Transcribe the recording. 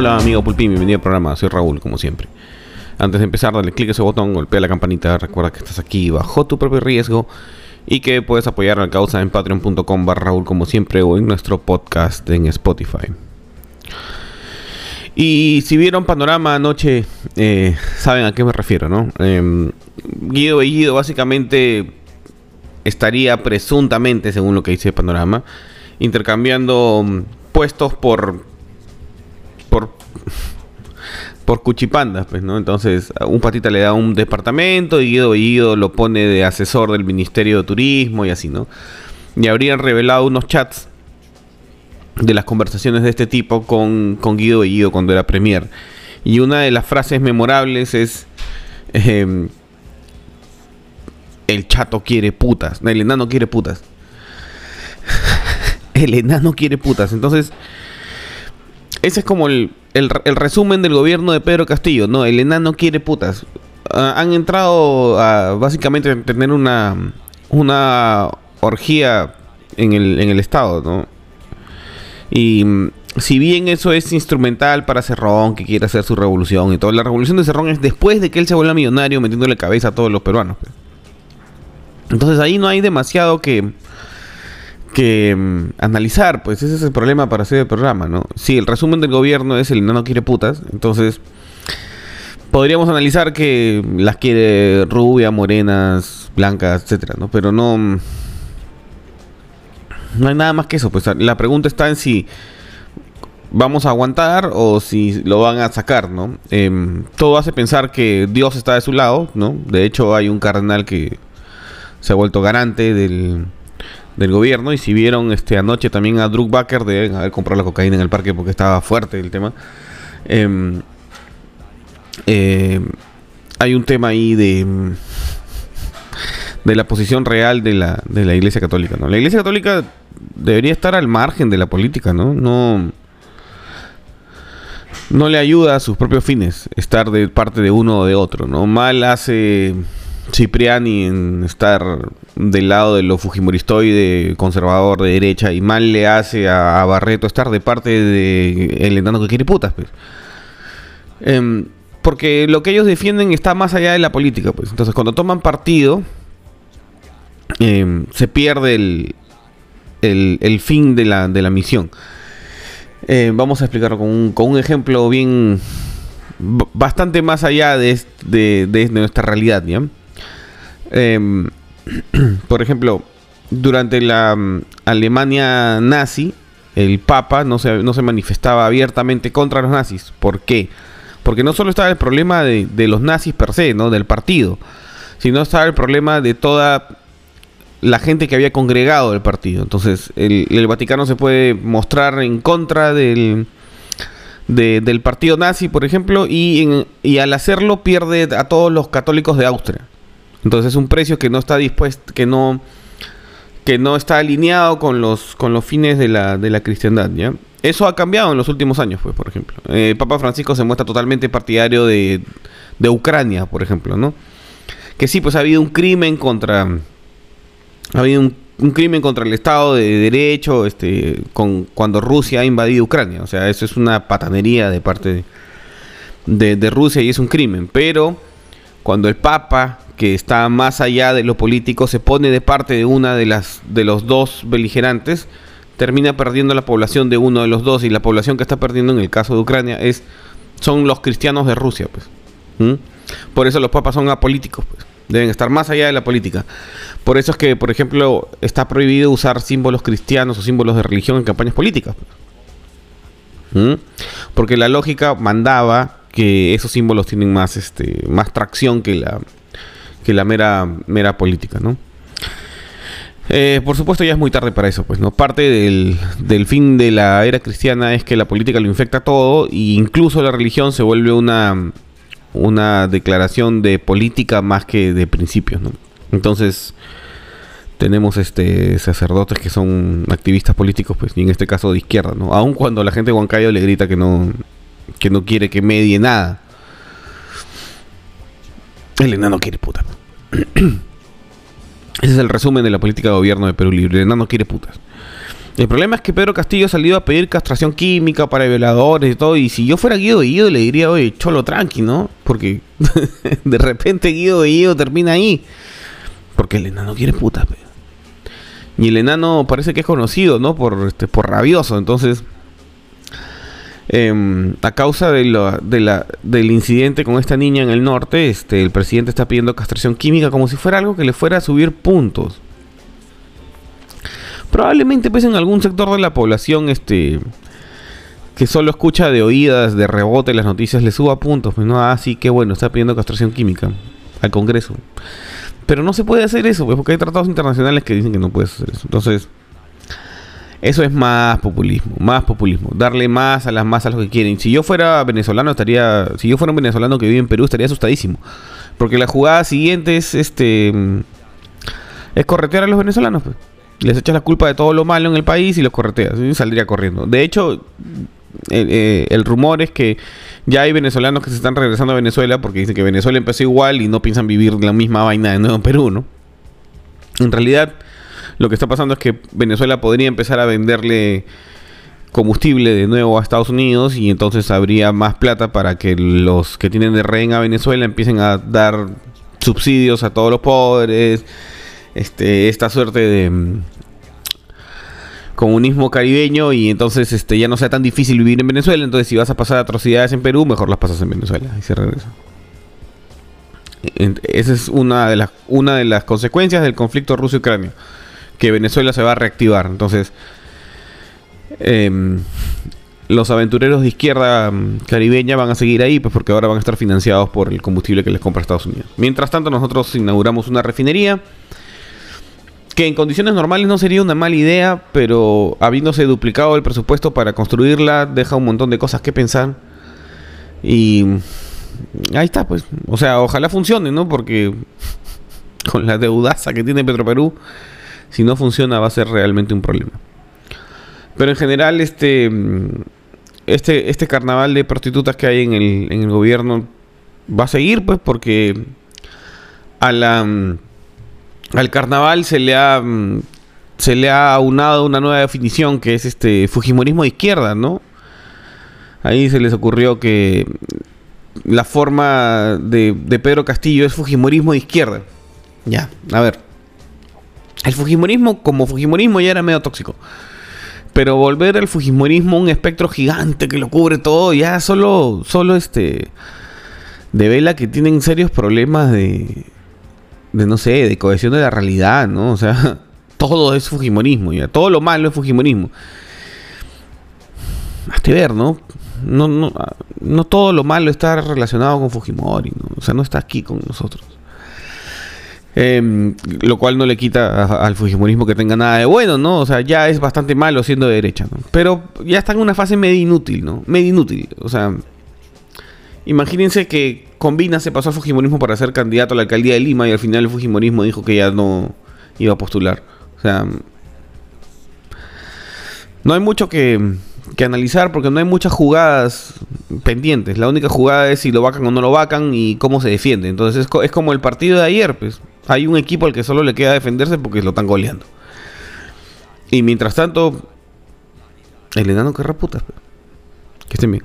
Hola amigo Pulpín, bienvenido al programa, soy Raúl como siempre. Antes de empezar, dale clic a ese botón, golpea la campanita, recuerda que estás aquí bajo tu propio riesgo y que puedes apoyar la causa en patreon.com barra Raúl como siempre o en nuestro podcast en Spotify. Y si vieron Panorama anoche, eh, saben a qué me refiero, ¿no? Eh, Guido Bellido básicamente estaría presuntamente, según lo que dice Panorama, intercambiando puestos por por cuchipandas, pues, ¿no? Entonces, un patita le da un departamento y Guido Bellido lo pone de asesor del Ministerio de Turismo y así, ¿no? Y habrían revelado unos chats de las conversaciones de este tipo con, con Guido Bellido cuando era premier. Y una de las frases memorables es... El chato quiere putas. El enano quiere putas. el enano quiere putas. Entonces, ese es como el, el, resumen del gobierno de Pedro Castillo, ¿no? El enano quiere putas. Ah, han entrado a básicamente tener una, una orgía en el, en el Estado, ¿no? Y mm, si bien eso es instrumental para Cerrón, que quiere hacer su revolución y todo, la revolución de Cerrón es después de que él se vuelva millonario metiéndole cabeza a todos los peruanos. Entonces ahí no hay demasiado que, que mm, analizar, pues ese es el problema para hacer el programa, ¿no? Si el resumen del gobierno es el no quiere putas, entonces podríamos analizar que las quiere rubia, morenas, blancas, etcétera, ¿no? Pero no no hay nada más que eso, pues la pregunta está en si vamos a aguantar o si lo van a sacar, ¿no? Em, todo hace pensar que Dios está de su lado, ¿no? De hecho hay un cardenal que se ha vuelto garante del, del gobierno. Y si vieron este anoche también a Druckbacher, de haber comprado la cocaína en el parque porque estaba fuerte el tema. Em, em, hay un tema ahí de de la posición real de la, de la Iglesia Católica, ¿no? La Iglesia Católica debería estar al margen de la política, ¿no? No no le ayuda a sus propios fines estar de parte de uno o de otro, ¿no? Mal hace Cipriani en estar del lado de lo fujimoristoide, conservador de derecha, y mal le hace a, Barreto estar de parte de el enano que quiere putas, pues. Em, porque lo que ellos defienden está más allá de la política, pues. Entonces, cuando toman partido, em, se pierde el, el, fin de la, de la misión. Em, vamos a explicarlo con un, con un ejemplo bien bastante más allá de, de, de nuestra realidad, ¿ya? Em, por ejemplo, durante la mm, Alemania nazi, el Papa no se, no se manifestaba abiertamente contra los nazis. ¿Por qué? Porque no solo estaba el problema de, los nazis per se, ¿no? Del partido, sino estaba el problema de toda la gente que había congregado el partido. Entonces, el, Vaticano se puede mostrar en contra del, del partido nazi, por ejemplo, y, y al hacerlo pierde a todos los católicos de Austria. Entonces es un precio que no está dispuesto, que no, que no está alineado con los, con los fines de la, de la cristiandad, ¿ya? Eso ha cambiado en los últimos años, pues, por ejemplo. Eh, Papa Francisco se muestra totalmente partidario de, de Ucrania, por ejemplo, ¿no? Que sí, pues ha habido un crimen contra... Ha habido un, crimen contra el Estado de Derecho este, con, cuando Rusia ha invadido Ucrania. O sea, eso es una patanería de parte de, de Rusia y es un crimen. Pero cuando el Papa que está más allá de lo político, se pone de parte de una de las de los dos beligerantes, termina perdiendo la población de uno de los dos y la población que está perdiendo en el caso de Ucrania es son los cristianos de Rusia, pues. Por eso los papas son apolíticos, pues. Deben estar más allá de la política. Por eso es que, por ejemplo, está prohibido usar símbolos cristianos o símbolos de religión en campañas políticas. Pues. Porque la lógica mandaba que esos símbolos tienen más, este, más tracción que la, que la mera, mera política, ¿no? Eh, por supuesto ya es muy tarde para eso, pues, ¿no? Parte del, del, fin de la era cristiana es que la política lo infecta todo e incluso la religión se vuelve una, una declaración de política más que de principios. Entonces tenemos este sacerdotes que son activistas políticos, pues, y en este caso de izquierda, ¿no? Aun cuando la gente de Huancayo le grita que no, que no quiere que medie nada. El enano quiere puta. Ese es el resumen de la política de gobierno de Perú Libre. El enano quiere putas. El problema es que Pedro Castillo ha salido a pedir castración química para violadores y todo. Y si yo fuera Guido Guido le diría, oye, cholo tranqui, ¿no? Porque de repente Guido Guido termina ahí. Porque el enano quiere puta, Y el enano parece que es conocido, ¿no? Por, este, por rabioso. Entonces, em, a causa de del incidente con esta niña en el norte, este, el presidente está pidiendo castración química como si fuera algo que le fuera a subir puntos. Probablemente pues en algún sector de la población este que solo escucha de oídas, de rebote las noticias, le suba puntos. Pues no, ah, sí, qué bueno, está pidiendo castración química al Congreso. Pero no se puede hacer eso, pues, porque hay tratados internacionales que dicen que no puedes hacer eso. Entonces, eso es más populismo, más populismo. Darle más a las masas lo que quieren. Si yo fuera venezolano, estaría. Si yo fuera un venezolano que vive en Perú, estaría asustadísimo. Porque la jugada siguiente es este. Es corretear a los venezolanos, pues les echas la culpa de todo lo malo en el país y los correteas. Saldría corriendo. De hecho, eh, el, rumor es que ya hay venezolanos que se están regresando a Venezuela porque dicen que Venezuela empezó igual y no piensan vivir la misma vaina de nuevo en Perú, ¿no? En realidad, lo que está pasando es que Venezuela podría empezar a venderle combustible de nuevo a Estados Unidos y entonces habría más plata para que los que tienen de rehén a Venezuela empiecen a dar subsidios a todos los pobres este, esta suerte de mm, comunismo caribeño y entonces este, ya no sea tan difícil vivir en Venezuela. Entonces, si vas a pasar atrocidades en Perú, mejor las pasas en Venezuela y se regresa. Esa es una de las, una de las consecuencias del conflicto ruso-ucranio. Que Venezuela se va a reactivar. Entonces, em, los aventureros de izquierda mm, caribeña van a seguir ahí, pues porque ahora van a estar financiados por el combustible que les compra Estados Unidos. Mientras tanto, nosotros inauguramos una refinería que en condiciones normales no sería una mala idea, pero habiéndose duplicado el presupuesto para construirla, deja un montón de cosas que pensar. Y ahí está, pues. O sea, ojalá funcione, ¿no? Porque con la deudaza que tiene Petroperú, si no funciona va a ser realmente un problema. Pero en general, este, este, este carnaval de prostitutas que hay en el, en el gobierno va a seguir, pues, porque a la al carnaval se le ha mm, se le ha aunado una nueva definición que es este fujimorismo de izquierda, ¿no? Ahí se les ocurrió que la forma de, de Pedro Castillo es fujimorismo de izquierda. Ya, a ver. El fujimorismo como fujimorismo ya era medio tóxico. Pero volver al fujimorismo un espectro gigante que lo cubre todo, ya solo, solo este, devela que tienen serios problemas de, de no sé, de cohesión de la realidad, ¿no? O sea, todo es Fujimorismo, ya. Todo lo malo es Fujimorismo. Hasta ver, ¿no? No, no, no todo lo malo está relacionado con Fujimori, ¿no? O sea, no está aquí con nosotros. Em, lo cual no le quita al Fujimorismo que tenga nada de bueno, ¿no? O sea, ya es bastante malo siendo de derecha, ¿no? Pero ya está en una fase medio inútil, ¿no? Medio inútil. O sea, imagínense que Combina se pasó al Fujimorismo para ser candidato a la alcaldía de Lima y al final el Fujimorismo dijo que ya no iba a postular. O sea, no hay mucho que, analizar porque no hay muchas jugadas pendientes. La única jugada es si lo vacan o no lo vacan y cómo se defiende. Entonces es, como el partido de ayer, pues. Hay un equipo al que solo le queda defenderse porque lo están goleando. Y mientras tanto, el enano que putas. Que estén bien.